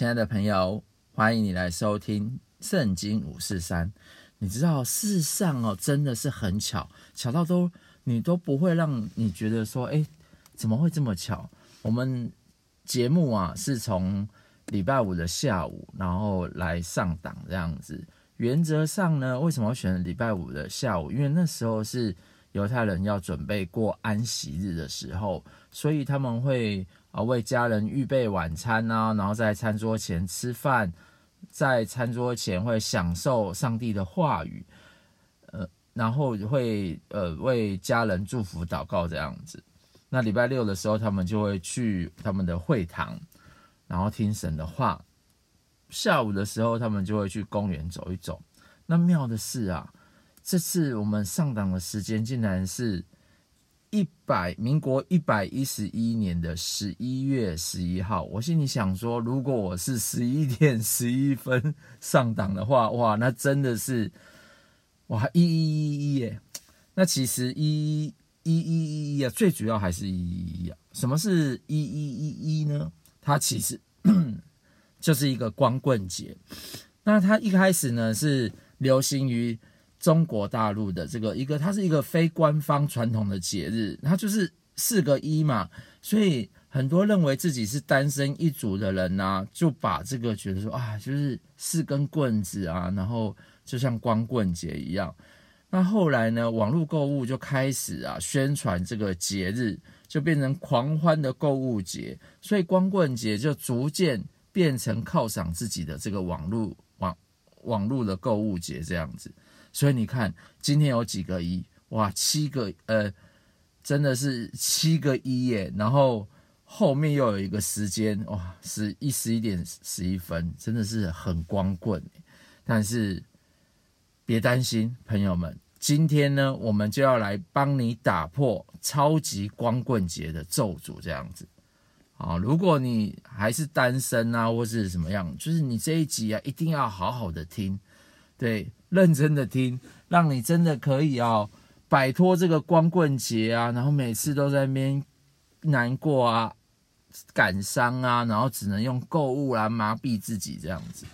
亲爱的朋友，欢迎你来收听《圣经五四三》。你知道，世上哦，真的是很巧，巧到都你都不会让你觉得说，哎，怎么会这么巧？我们节目啊，是从礼拜五的下午，然后来上档这样子。原则上呢，为什么要选礼拜五的下午？因为那时候是犹太人要准备过安息日的时候，所以他们会。啊，为家人预备晚餐啊，然后在餐桌前吃饭，在餐桌前会享受上帝的话语，呃，然后会呃为家人祝福祷告这样子。那礼拜六的时候，他们就会去他们的会堂，然后听神的话。下午的时候，他们就会去公园走一走。那妙的是啊，这次我们上档的时间竟然是。一百民国一百一十一年的十一月十一号，我心里想说，如果我是十一点十一分上档的话，哇，那真的是哇一一一一耶！那其实一一一一一啊，最主要还是一一一啊。什么是一一一一呢？它其实 就是一个光棍节。那它一开始呢是流行于。中国大陆的这个一个，它是一个非官方传统的节日，它就是四个一嘛，所以很多认为自己是单身一族的人呐、啊，就把这个觉得说啊，就是四根棍子啊，然后就像光棍节一样。那后来呢，网络购物就开始啊宣传这个节日，就变成狂欢的购物节，所以光棍节就逐渐变成犒赏自己的这个网络网网络的购物节这样子。所以你看，今天有几个一？哇，七个，呃，真的是七个一耶！然后后面又有一个时间，哇，十一十一点十一分，真的是很光棍。但是别担心，朋友们，今天呢，我们就要来帮你打破超级光棍节的咒诅，这样子。啊，如果你还是单身啊，或是什么样，就是你这一集啊，一定要好好的听。对，认真的听，让你真的可以哦，摆脱这个光棍节啊，然后每次都在那边难过啊、感伤啊，然后只能用购物来麻痹自己这样子。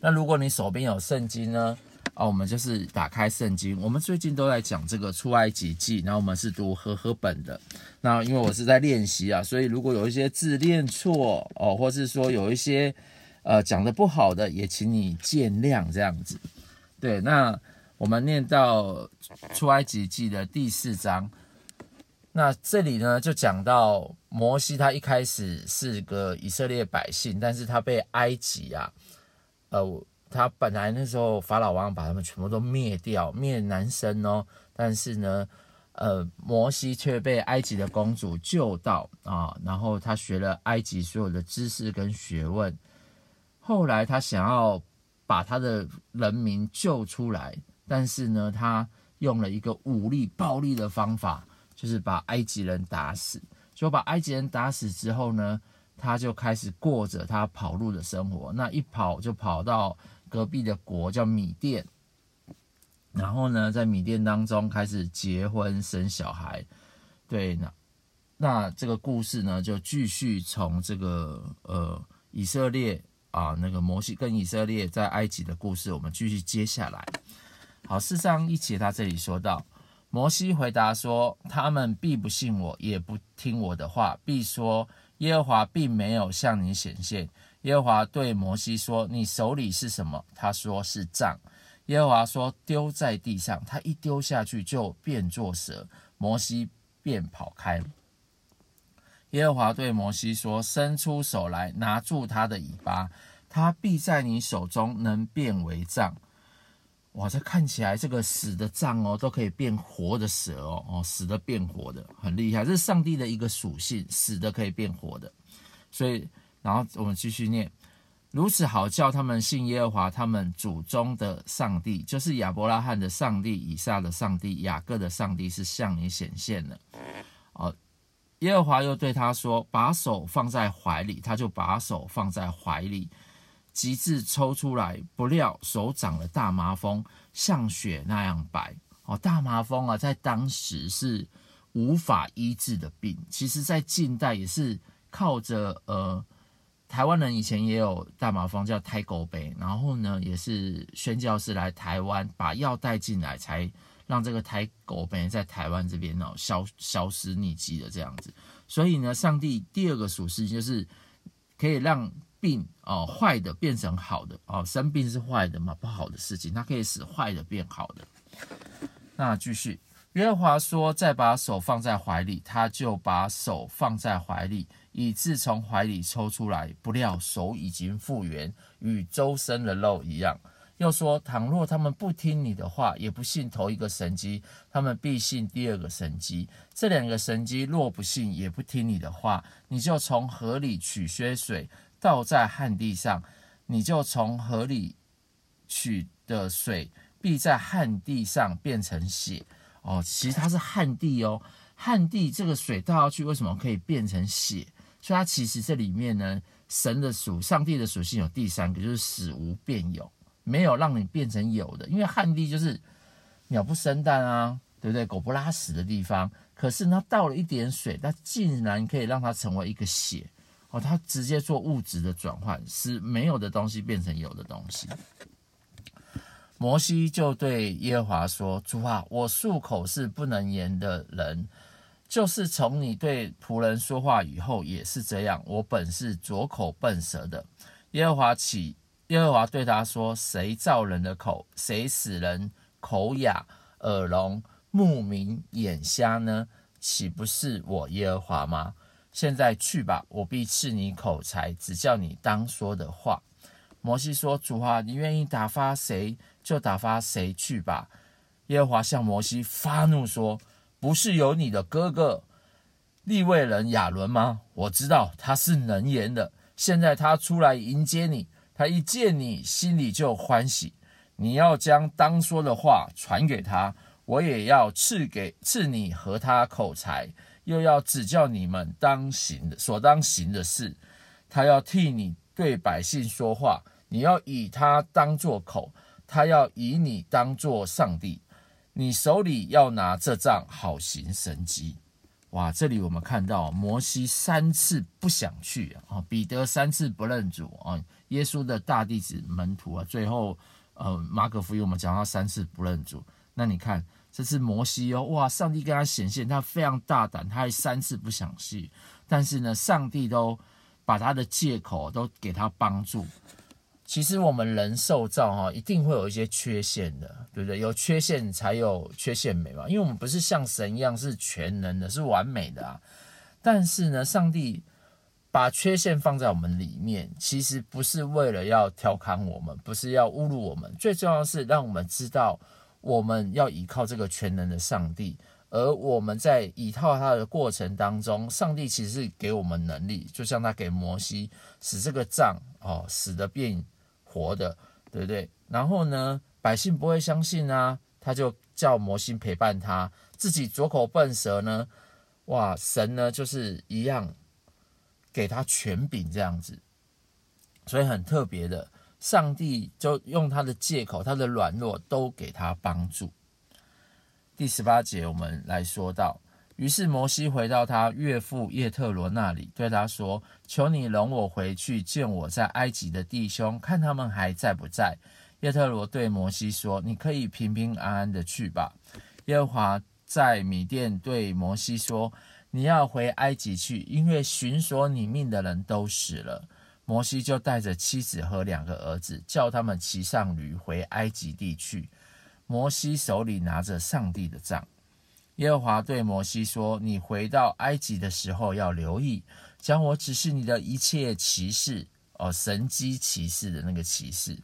那如果你手边有圣经呢？啊，我们就是打开圣经。我们最近都在讲这个出埃及记，然后我们是读和合本的。那因为我是在练习啊，所以如果有一些字练错哦，或是说有一些。呃，讲的不好的也请你见谅，这样子。对，那我们念到出埃及记的第四章，那这里呢就讲到摩西，他一开始是个以色列百姓，但是他被埃及啊，呃，他本来那时候法老王把他们全部都灭掉，灭男生哦，但是呢，呃，摩西却被埃及的公主救到啊，然后他学了埃及所有的知识跟学问。后来他想要把他的人民救出来，但是呢，他用了一个武力、暴力的方法，就是把埃及人打死。就把埃及人打死之后呢，他就开始过着他跑路的生活。那一跑就跑到隔壁的国叫米甸，然后呢，在米甸当中开始结婚生小孩。对，那那这个故事呢，就继续从这个呃以色列。啊，那个摩西跟以色列在埃及的故事，我们继续接下来。好，四章一节，他这里说到，摩西回答说：“他们必不信我，也不听我的话，必说耶和华并没有向你显现。”耶和华对摩西说：“你手里是什么？”他说：“是杖。”耶和华说：“丢在地上。”他一丢下去就变作蛇，摩西便跑开了。耶和华对摩西说：“伸出手来，拿住他的尾巴，他必在你手中能变为杖。”哇，这看起来这个死的杖哦，都可以变活的蛇哦，哦，死的变活的，很厉害。这是上帝的一个属性，死的可以变活的。所以，然后我们继续念：如此好叫他们信耶和华他们祖宗的上帝，就是亚伯拉罕的上帝、以撒的上帝、雅各的上帝，是向你显现了。耶和华又对他说：“把手放在怀里。”他就把手放在怀里，及至抽出来，不料手长了大麻风，像雪那样白。哦，大麻风啊，在当时是无法医治的病。其实，在近代也是靠着呃台湾人以前也有大麻风叫胎狗杯，然后呢，也是宣教士来台湾把药带进来，才让这个胎狗杯在台湾这边哦消消失匿迹的这样子。所以呢，上帝第二个属性就是可以让病哦坏的变成好的哦，生病是坏的嘛，不好的事情，它可以使坏的变好的。那继续。耶和华说：“再把手放在怀里，他就把手放在怀里，以致从怀里抽出来。不料手已经复原，与周身的肉一样。又说：倘若他们不听你的话，也不信头一个神迹，他们必信第二个神迹。这两个神迹若不信，也不听你的话，你就从河里取些水，倒在旱地上，你就从河里取的水，必在旱地上变成血。”哦，其实它是旱地哦，旱地这个水倒下去，为什么可以变成血？所以它其实这里面呢，神的属上帝的属性有第三个，就是死无变有，没有让你变成有的。因为旱地就是鸟不生蛋啊，对不对？狗不拉屎的地方。可是它倒了一点水，它竟然可以让它成为一个血哦，它直接做物质的转换，使没有的东西变成有的东西。摩西就对耶和华说：“主啊，我素口是不能言的人，就是从你对仆人说话以后也是这样。我本是拙口笨舌的。”耶和华起，耶和华对他说：“谁造人的口？谁使人口哑、耳聋、目明、眼瞎呢？岂不是我耶和华吗？现在去吧，我必赐你口才，只叫你当说的话。”摩西说：“主啊，你愿意打发谁？”就打发谁去吧。耶和华向摩西发怒说：“不是有你的哥哥利未人亚伦吗？我知道他是能言的。现在他出来迎接你，他一见你，心里就欢喜。你要将当说的话传给他，我也要赐给赐你和他口才，又要指教你们当行的所当行的事。他要替你对百姓说话，你要以他当作口。”他要以你当作上帝，你手里要拿这杖，好行神迹。哇，这里我们看到摩西三次不想去啊，彼得三次不认主啊，耶稣的大弟子门徒啊，最后呃马可福音我们讲他三次不认主。那你看这次摩西哦，哇，上帝跟他显现，他非常大胆，他还三次不想去，但是呢，上帝都把他的借口都给他帮助。其实我们人受造哈，一定会有一些缺陷的，对不对？有缺陷才有缺陷美嘛。因为我们不是像神一样是全能的，是完美的啊。但是呢，上帝把缺陷放在我们里面，其实不是为了要调侃我们，不是要侮辱我们，最重要的是让我们知道我们要依靠这个全能的上帝。而我们在依靠他的过程当中，上帝其实是给我们能力，就像他给摩西使这个杖哦，使得变。活的，对不对？然后呢，百姓不会相信啊，他就叫摩西陪伴他，自己拙口笨舌呢，哇，神呢就是一样给他权柄这样子，所以很特别的，上帝就用他的借口，他的软弱都给他帮助。第十八节我们来说到。于是摩西回到他岳父叶特罗那里，对他说：“求你容我回去见我在埃及的弟兄，看他们还在不在。”叶特罗对摩西说：“你可以平平安安的去吧。”耶和华在米甸对摩西说：“你要回埃及去，因为寻索你命的人都死了。”摩西就带着妻子和两个儿子，叫他们骑上驴回埃及地去。摩西手里拿着上帝的杖。耶和华对摩西说：“你回到埃及的时候，要留意，将我指示你的一切骑士哦，神机骑士的那个骑士，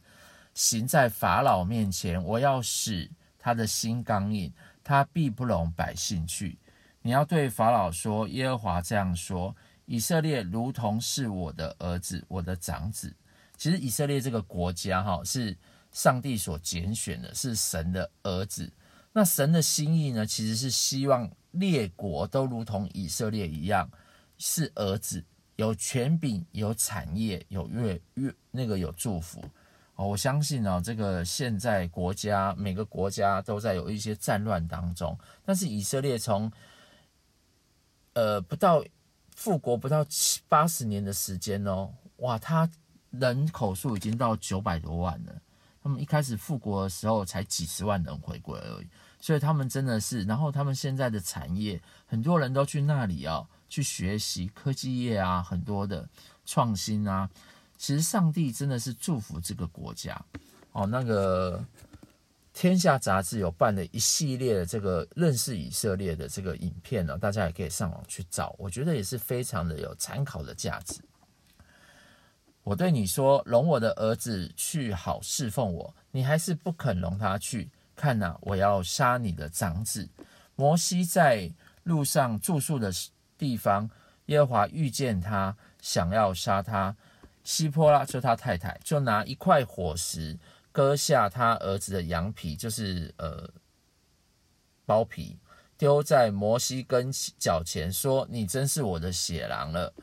行在法老面前。我要使他的心刚硬，他必不容百姓去。你要对法老说：耶和华这样说：以色列如同是我的儿子，我的长子。其实以色列这个国家哈，是上帝所拣选的，是神的儿子。”那神的心意呢？其实是希望列国都如同以色列一样，是儿子，有权柄，有产业，有越越那个有祝福哦。我相信呢、哦，这个现在国家每个国家都在有一些战乱当中，但是以色列从呃不到复国不到七八十年的时间哦，哇，他人口数已经到九百多万了。他们一开始复国的时候才几十万人回归而已，所以他们真的是，然后他们现在的产业，很多人都去那里啊、去学习科技业啊，很多的创新啊。其实上帝真的是祝福这个国家哦。那个天下杂志有办了一系列的这个认识以色列的这个影片呢、大家也可以上网去找，我觉得也是非常的有参考的价值。我对你说，容我的儿子去好侍奉我，你还是不肯容他去。看哪，我要杀你的长子。摩西在路上住宿的地方，耶和华遇见他，想要杀他。西波拉就他太太，就拿一块火石割下他儿子的羊皮，就是呃包皮，丢在摩西跟脚前，说：“你真是我的血狼了。”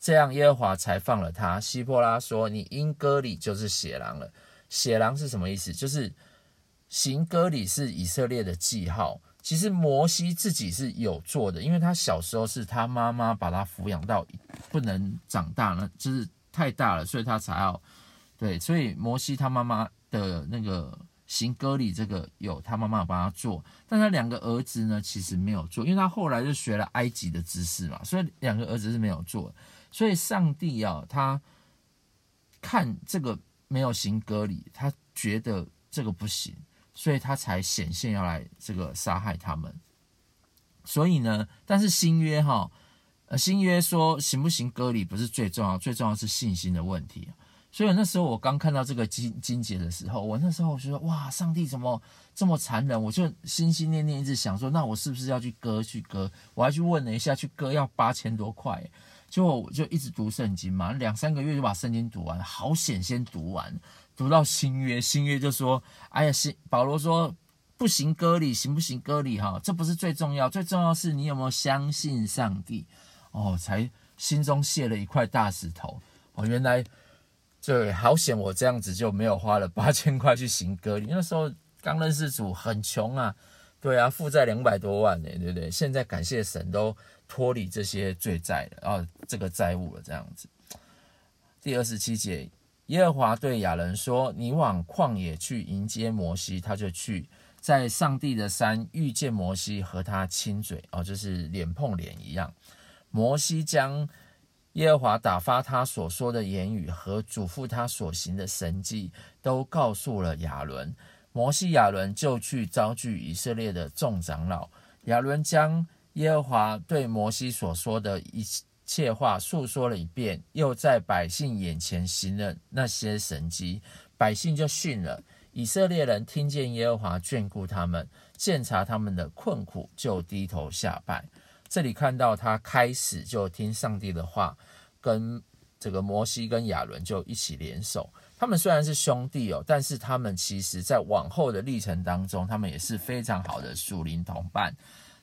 这样耶和华才放了他。希波拉说：“你因割礼就是血狼了。血狼是什么意思？就是行割礼是以色列的记号。其实摩西自己是有做的，因为他小时候是他妈妈把他抚养到不能长大了，就是。”太大了，所以他才要对，所以摩西他妈妈的那个行割礼，这个有他妈妈帮他做，但他两个儿子呢，其实没有做，因为他后来就学了埃及的知识嘛，所以两个儿子是没有做。所以上帝啊，他看这个没有行割礼，他觉得这个不行，所以他才显现要来这个杀害他们。所以呢，但是新约哈。呃新约说行不行割礼不是最重要，最重要是信心的问题。所以那时候我刚看到这个经经节的时候，我那时候我就说哇，上帝怎么这么残忍？我就心心念念一直想说，那我是不是要去割去割？我还去问了一下，去割要八千多块。结果我就一直读圣经嘛，两三个月就把圣经读完，好险先读完，读到新约，新约就说，哎呀，新保罗说不行割礼，行不行割礼？哈，这不是最重要，最重要是你有没有相信上帝。哦，才心中卸了一块大石头。哦，原来对，好险我这样子就没有花了八千块去行割礼。那时候刚认识主，很穷啊，对啊，负债两百多万呢，对不对？现在感谢神都脱离这些罪债了，哦，这个债务了，这样子。第二十七节，耶和华对亚伦说：“你往旷野去迎接摩西。”他就去，在上帝的山遇见摩西，和他亲嘴，哦，就是脸碰脸一样。摩西将耶和华打发他所说的言语和嘱咐他所行的神迹都告诉了亚伦。摩西、亚伦就去招聚以色列的众长老。亚伦将耶和华对摩西所说的一切话述说了一遍，又在百姓眼前行了那些神迹，百姓就信了。以色列人听见耶和华眷顾他们，鉴察他们的困苦，就低头下拜。这里看到他开始就听上帝的话，跟这个摩西跟亚伦就一起联手。他们虽然是兄弟哦，但是他们其实在往后的历程当中，他们也是非常好的属灵同伴。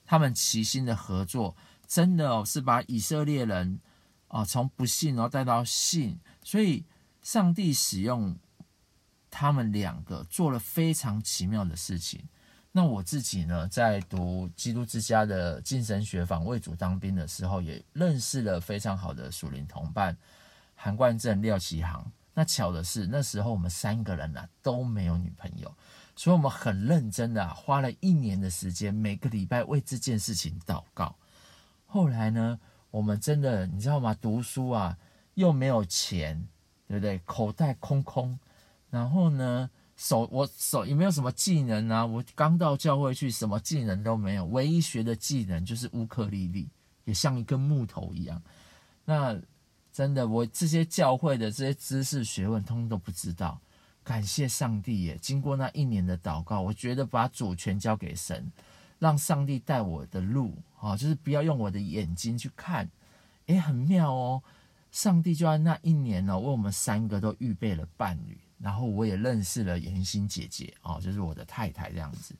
他们齐心的合作，真的哦是把以色列人啊从不信然后带到信。所以上帝使用他们两个做了非常奇妙的事情。那我自己呢，在读基督之家的精神学坊为主当兵的时候，也认识了非常好的属灵同伴韩冠正、廖启航。那巧的是，那时候我们三个人啊都没有女朋友，所以我们很认真的、花了一年的时间，每个礼拜为这件事情祷告。后来呢，我们真的你知道吗？读书啊又没有钱，对不对？口袋空空，然后呢？手我手也没有什么技能啊，我刚到教会去，什么技能都没有，唯一学的技能就是乌克丽丽，也像一根木头一样。那真的，我这些教会的这些知识学问，通通都不知道。感谢上帝耶！经过那一年的祷告，我觉得把主权交给神，让上帝带我的路啊，就是不要用我的眼睛去看。诶，很妙哦，上帝就在那一年呢，为我们三个都预备了伴侣。然后我也认识了妍心姐姐哦，就是我的太太这样子。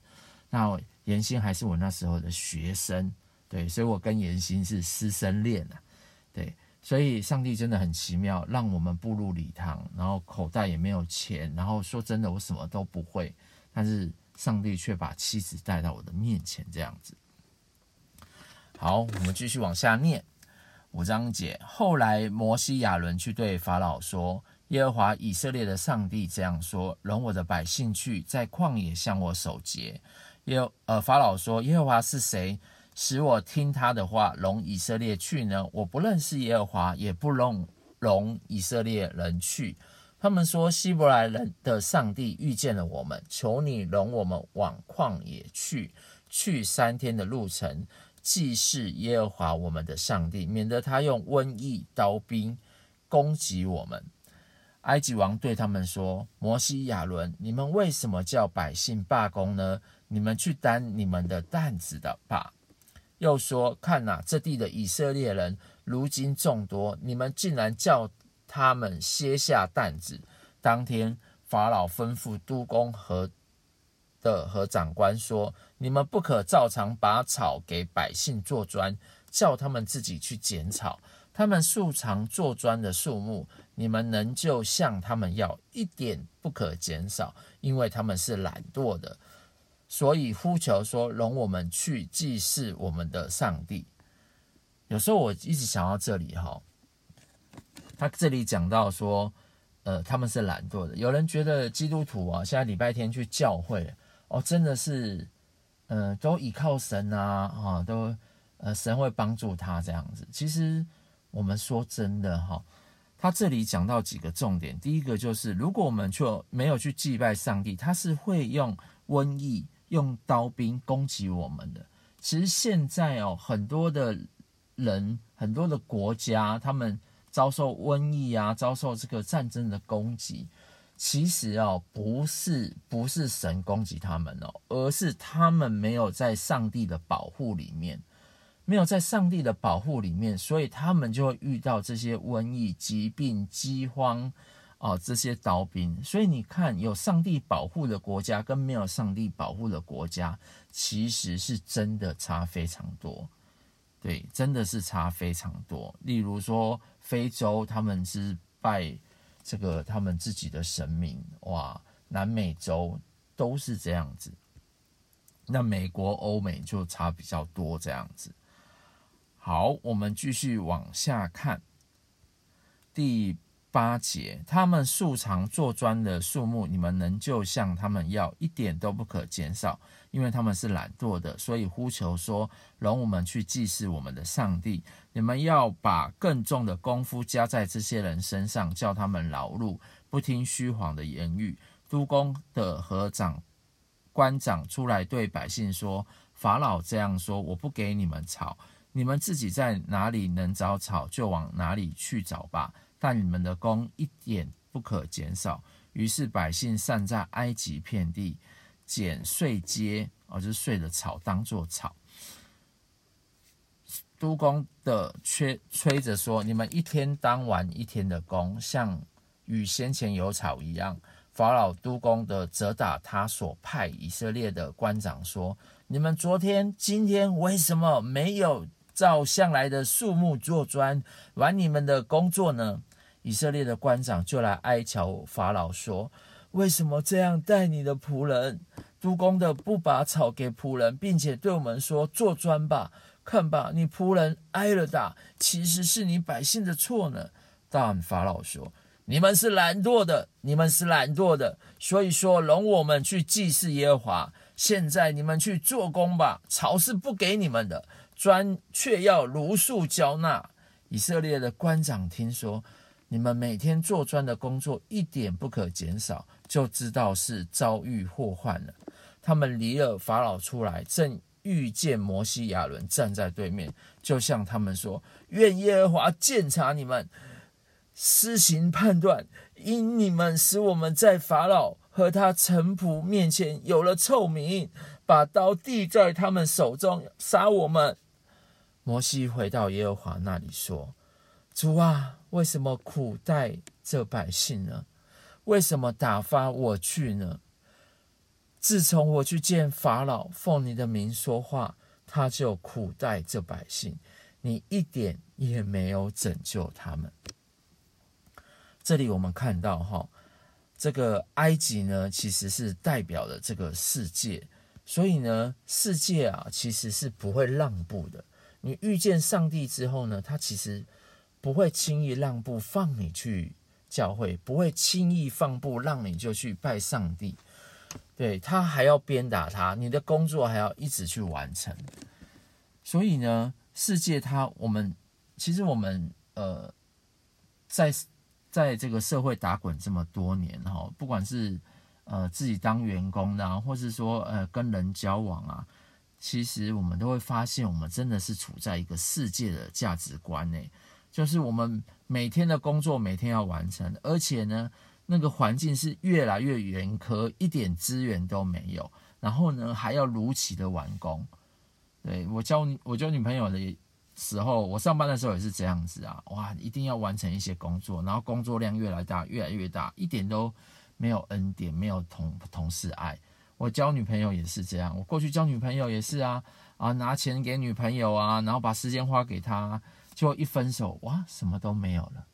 那妍心还是我那时候的学生，对，所以我跟妍心是师生恋啊，对。所以上帝真的很奇妙，让我们步入礼堂，然后口袋也没有钱，然后说真的，我什么都不会，但是上帝却把妻子带到我的面前这样子。好，我们继续往下念。五章节，后来摩西亚伦去对法老说：“耶和华以色列的上帝这样说：容我的百姓去，在旷野向我守节。耶呃，法老说：耶和华是谁，使我听他的话，容以色列去呢？我不认识耶和华，也不容容以色列人去。他们说：希伯来人的上帝遇见了我们，求你容我们往旷野去，去三天的路程。”祭祀耶和华我们的上帝，免得他用瘟疫、刀兵攻击我们。埃及王对他们说：“摩西、亚伦，你们为什么叫百姓罢工呢？你们去担你们的担子的吧。”又说：“看哪，这地的以色列人如今众多，你们竟然叫他们卸下担子。”当天，法老吩咐督工和的和长官说：“你们不可照常把草给百姓做砖，叫他们自己去捡草。他们素常做砖的数目，你们仍旧向他们要，一点不可减少，因为他们是懒惰的。所以呼求说：容我们去祭祀我们的上帝。有时候我一直想到这里哈，他这里讲到说，呃，他们是懒惰的。有人觉得基督徒啊，现在礼拜天去教会。”哦，真的是，呃，都依靠神啊，哈，都，呃，神会帮助他这样子。其实我们说真的哈，他这里讲到几个重点，第一个就是，如果我们就没有去祭拜上帝，他是会用瘟疫、用刀兵攻击我们的。其实现在哦，很多的人、很多的国家，他们遭受瘟疫啊，遭受这个战争的攻击。其实哦，不是不是神攻击他们哦，而是他们没有在上帝的保护里面，没有在上帝的保护里面，所以他们就会遇到这些瘟疫、疾病、饥荒哦，这些刀兵。所以你看，有上帝保护的国家跟没有上帝保护的国家，其实是真的差非常多。对，真的是差非常多。例如说，非洲他们是拜。这个他们自己的神明哇，南美洲都是这样子，那美国、欧美就差比较多这样子。好，我们继续往下看第。八节，他们素常做砖的数目，你们能就向他们要，一点都不可减少，因为他们是懒惰的，所以呼求说：容我们去祭祀我们的上帝。你们要把更重的功夫加在这些人身上，叫他们劳碌，不听虚谎的言语。督工的和长官长出来对百姓说：法老这样说，我不给你们草，你们自己在哪里能找草，就往哪里去找吧。但你们的工一点不可减少。于是百姓散在埃及遍地，捡碎秸，哦，就是碎的草当作草。督工的吹吹着说：“你们一天当完一天的工，像与先前有草一样。”法老督工的责打他所派以色列的官长说：“你们昨天、今天为什么没有照向来的树木做砖，玩你们的工作呢？”以色列的官长就来哀求法老说：“为什么这样待你的仆人？督工的不把草给仆人，并且对我们说：‘做砖吧，看吧，你仆人挨了打，其实是你百姓的错呢。’”但法老说：“你们是懒惰的，你们是懒惰的，所以说容我们去祭祀耶和华。现在你们去做工吧，草是不给你们的，砖却要如数交纳。”以色列的官长听说。你们每天做砖的工作一点不可减少，就知道是遭遇祸患了。他们离了法老出来，正遇见摩西、亚伦站在对面，就向他们说：“愿耶和华鉴察你们，施行判断，因你们使我们在法老和他臣仆面前有了臭名，把刀递在他们手中，杀我们。”摩西回到耶和华那里说：“主啊。”为什么苦待这百姓呢？为什么打发我去呢？自从我去见法老，奉你的名说话，他就苦待这百姓，你一点也没有拯救他们。这里我们看到哈，这个埃及呢，其实是代表了这个世界，所以呢，世界啊，其实是不会让步的。你遇见上帝之后呢，他其实不会轻易让步，放你去教会，不会轻易放步，让你就去拜上帝。对，他还要鞭打他，你的工作还要一直去完成。所以呢，世界它，我们其实我们呃，在在这个社会打滚这么多年哈，不管是呃自己当员工的，或是说呃跟人交往啊。其实我们都会发现，我们真的是处在一个世界的价值观内，就是我们每天的工作每天要完成，而且呢，那个环境是越来越严苛，一点资源都没有，然后呢还要如期的完工。对，我交我交女朋友的时候，我上班的时候也是这样子啊，哇，一定要完成一些工作，然后工作量越来越大，越来越大，一点都没有恩典，没有同同事爱。我交女朋友也是这样，我过去交女朋友也是啊啊，拿钱给女朋友啊，然后把时间花给她，就一分手哇，什么都没有了，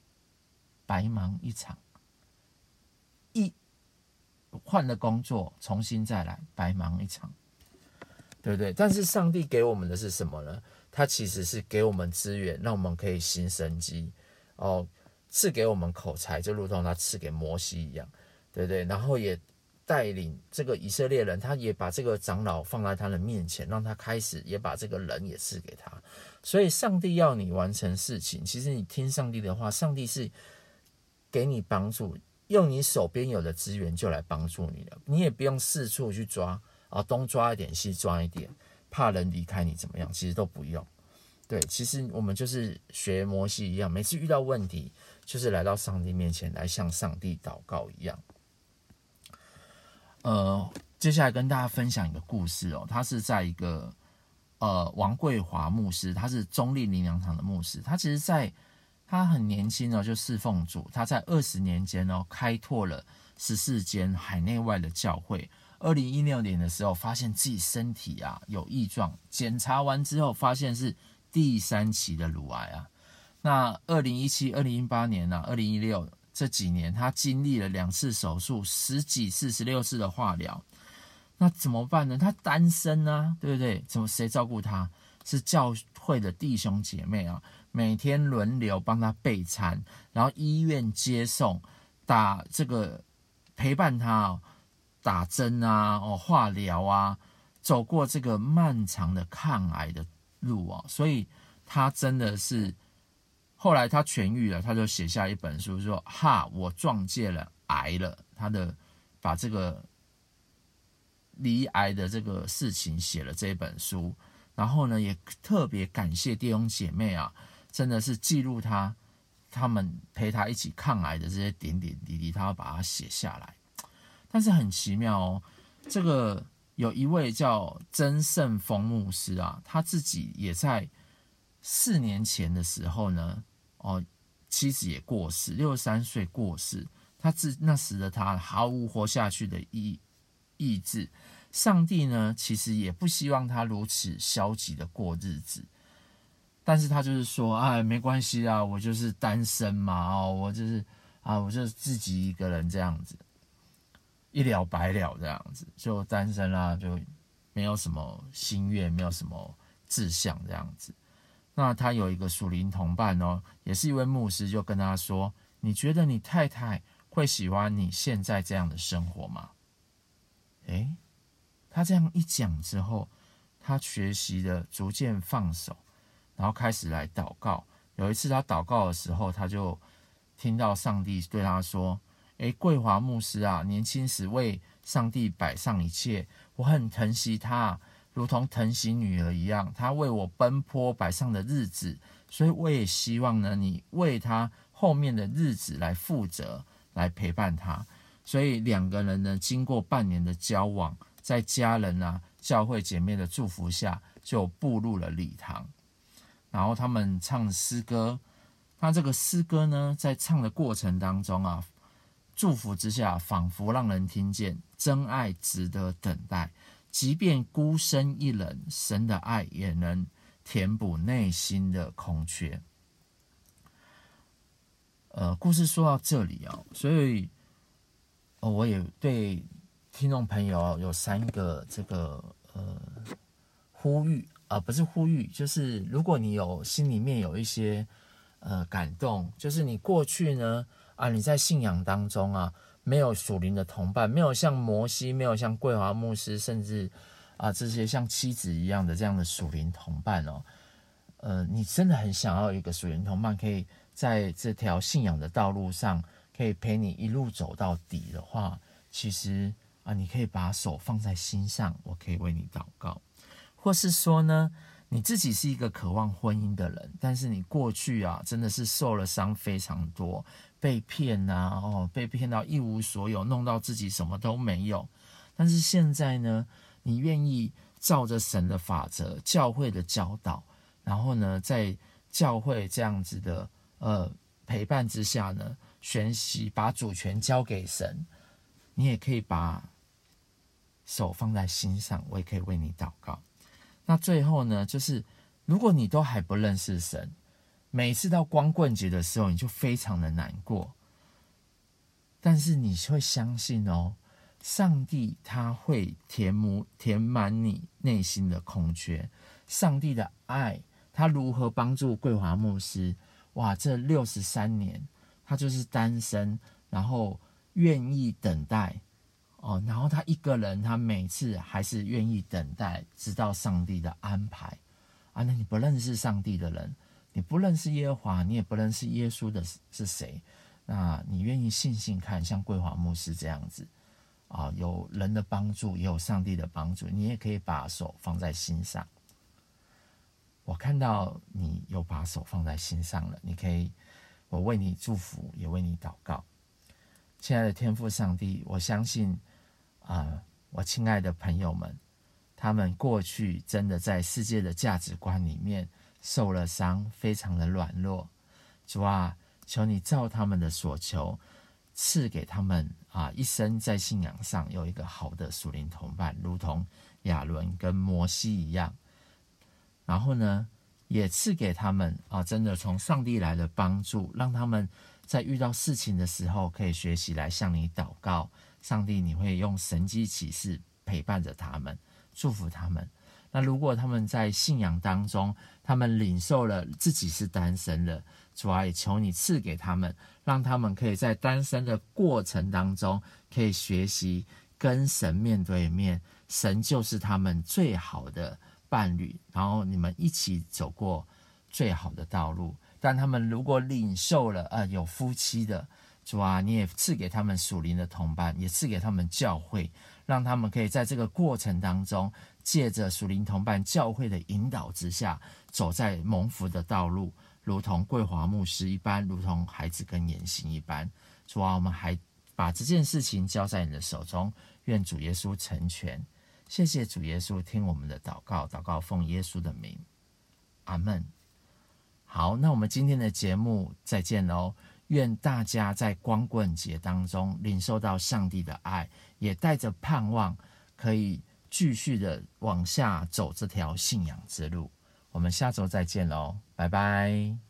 白忙一场。一换了工作，重新再来，白忙一场，对不对？但是上帝给我们的是什么呢？他其实是给我们资源，让我们可以新生机哦，赐给我们口才，就如同他赐给摩西一样，对不对？然后也。带领这个以色列人，他也把这个长老放在他的面前，让他开始也把这个人也赐给他。所以，上帝要你完成事情，其实你听上帝的话，上帝是给你帮助，用你手边有的资源就来帮助你了。你也不用四处去抓啊，东抓一点，西抓一点，怕人离开你怎么样？其实都不用。对，其实我们就是学摩西一样，每次遇到问题，就是来到上帝面前来向上帝祷告一样。呃，接下来跟大家分享一个故事哦。他是在一个呃王桂华牧师，他是中立灵粮堂的牧师。他其实在他很年轻哦，就侍奉主。他在二十年间哦，开拓了十四间海内外的教会。二零一六年的时候，发现自己身体啊有异状，检查完之后发现是第三期的乳癌啊。那二零一七、二零一八年呢、啊，二零一六。这几年，他经历了两次手术，十几次、十六次的化疗，那怎么办呢？他单身啊，对不对？怎么谁照顾他？是教会的弟兄姐妹啊，每天轮流帮他备餐，然后医院接送，打这个陪伴他哦，打针啊，哦，化疗啊，走过这个漫长的抗癌的路啊，所以他真的是。后来他痊愈了，他就写下一本书，说：“哈，我撞见了癌了。”他的把这个罹癌的这个事情写了这本书，然后呢，也特别感谢弟兄姐妹啊，真的是记录他他们陪他一起抗癌的这些点点滴滴，他要把它写下来。但是很奇妙哦，这个有一位叫曾胜峰牧师啊，他自己也在。四年前的时候呢，哦，妻子也过世，六十三岁过世。他自那时的他毫无活下去的意意志。上帝呢，其实也不希望他如此消极的过日子。但是他就是说，哎，没关系啊，我就是单身嘛，哦，我就是啊，我就自己一个人这样子，一了百了这样子，就单身啦，就没有什么心愿，没有什么志向这样子。那他有一个属灵同伴哦，也是一位牧师，就跟他说：“你觉得你太太会喜欢你现在这样的生活吗？”诶，他这样一讲之后，他学习的逐渐放手，然后开始来祷告。有一次他祷告的时候，他就听到上帝对他说：“诶，桂华牧师啊，年轻时为上帝摆上一切，我很疼惜他。”如同疼惜女儿一样，他为我奔波摆上的日子，所以我也希望呢，你为他后面的日子来负责，来陪伴他。所以两个人呢，经过半年的交往，在家人啊、教会姐妹的祝福下，就步入了礼堂。然后他们唱诗歌，那这个诗歌呢，在唱的过程当中啊，祝福之下，仿佛让人听见真爱值得等待。即便孤身一人，神的爱也能填补内心的空缺。呃，故事说到这里啊，所以，哦，我也对听众朋友有三个这个呃呼吁呃，不是呼吁，就是如果你有心里面有一些呃感动，就是你过去呢啊，你在信仰当中啊，没有属灵的同伴，没有像摩西，没有像桂华牧师，甚至啊这些像妻子一样的这样的属灵同伴哦，呃，你真的很想要一个属灵同伴，可以在这条信仰的道路上，可以陪你一路走到底的话，其实啊，你可以把手放在心上，我可以为你祷告。或是说呢，你自己是一个渴望婚姻的人，但是你过去啊，真的是受了伤非常多，被骗呐、啊，哦，被骗到一无所有，弄到自己什么都没有。但是现在呢，你愿意照着神的法则、教会的教导，然后呢，在教会这样子的呃陪伴之下呢，学习把主权交给神，你也可以把手放在心上，我也可以为你祷告。那最后呢，就是如果你都还不认识神，每次到光棍节的时候，你就非常的难过。但是你会相信哦，上帝他会填满填满你内心的空缺。上帝的爱，他如何帮助桂华牧师？哇，这六十三年，他就是单身，然后愿意等待。哦，然后他一个人，他每次还是愿意等待，直到上帝的安排啊。那你不认识上帝的人，你不认识耶和华，你也不认识耶稣的是谁？那你愿意信信看，像桂华牧师这样子啊，有人的帮助，也有上帝的帮助，你也可以把手放在心上。我看到你有把手放在心上了，你可以，我为你祝福，也为你祷告。亲爱的天父上帝，我相信。啊、我亲爱的朋友们，他们过去真的在世界的价值观里面受了伤，非常的软弱。主啊，求你照他们的所求，赐给他们啊一生在信仰上有一个好的属灵同伴，如同亚伦跟摩西一样。然后呢，也赐给他们啊，真的从上帝来的帮助，让他们在遇到事情的时候可以学习来向你祷告。上帝，你会用神迹启示陪伴着他们，祝福他们。那如果他们在信仰当中，他们领受了自己是单身的，主啊，也求你赐给他们，让他们可以在单身的过程当中，可以学习跟神面对面，神就是他们最好的伴侣，然后你们一起走过最好的道路。但他们如果领受了，呃，有夫妻的。主啊，你也赐给他们属灵的同伴，也赐给他们教会，让他们可以在这个过程当中，借着属灵同伴教会的引导之下，走在蒙福的道路，如同桂华牧师一般，如同孩子跟言行一般。主啊，我们还把这件事情交在你的手中，愿主耶稣成全。谢谢主耶稣，听我们的祷告，祷告奉耶稣的名，阿门。好，那我们今天的节目再见喽。愿大家在光棍节当中领受到上帝的爱，也带着盼望，可以继续的往下走这条信仰之路。我们下周再见喽，拜拜。